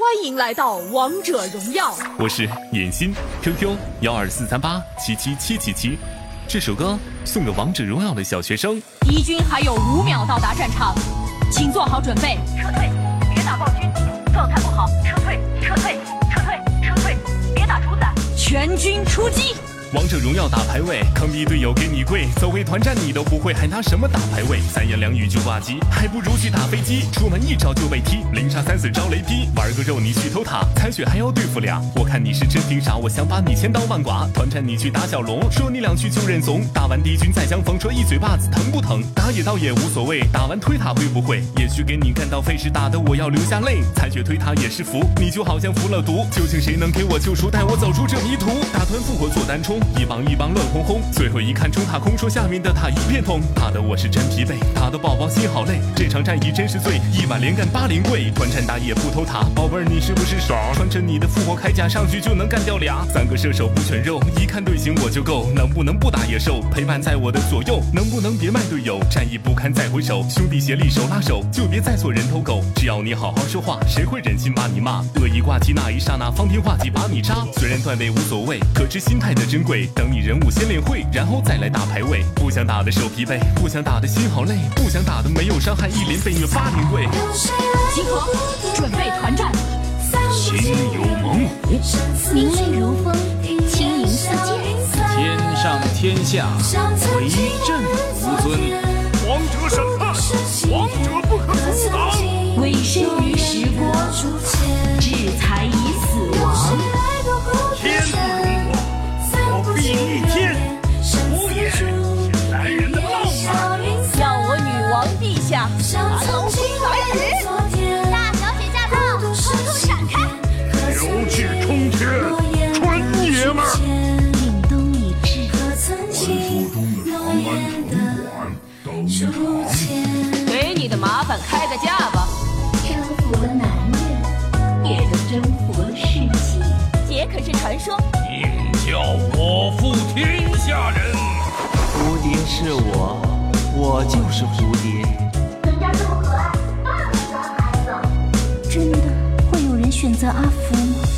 欢迎来到王者荣耀。我是眼心，QQ 幺二四三八七七七七七。这首歌送给王者荣耀的小学生。敌军还有五秒到达战场，请做好准备。撤退，别打暴君，状态不好，撤退，撤退，撤退，撤退，别打主宰。全军出击。王者荣耀打排位，坑逼队友给你跪，走回团战你都不会，还拿什么打排位？三言两语就挂机，还不如去打飞机。出门一招就被踢，零杀三死招雷劈，玩个肉你去偷塔，残血还要对付俩。我看你是真挺傻，我想把你千刀万剐。团战你去打小龙，说你两句就认怂。打完敌军再相逢，说一嘴巴子疼不疼？打野倒也无所谓，打完推塔会不会？也许给你干到废时，打得我要流下泪。残血推塔也是服，你就好像服了毒。究竟谁能给我救赎，带我走出这迷途？打团复活做单冲。一帮一帮乱哄哄，最后一看中塔空，说下面的塔一片通，打的我是真疲惫，打的宝宝心好累，这场战役真是醉，一晚连干八连跪，团战打野不偷塔，宝贝儿你是不是傻？穿着你的复活铠甲上去就能干掉俩，三个射手不全肉，一看队形我就够，能不能不打野兽？陪伴在我的左右，能不能别卖队友？战役不堪再回首，兄弟协力手拉手，就别再做人头狗。只要你好好说话，谁会忍心把你骂？恶意挂机那一刹那，方天画戟把你扎。虽然段位无所谓，可知心态的珍贵。等你人物先练会，然后再来打排位。不想打的手疲惫，不想打的心好累，不想打的没有伤害，一连被虐八连跪。集合，准备团战。心有猛虎，名利如风，轻盈似箭。天上天下，唯朕独尊。王者审判，王者不可阻挡。委身于时光，志才给你的麻烦开个价吧。征服了男人，也就征服了世界。姐可是传说，应叫我负天下人。蝴蝶是我，我就是蝴蝶。人家这么可爱，当然喜欢孩子。真的会有人选择阿福吗？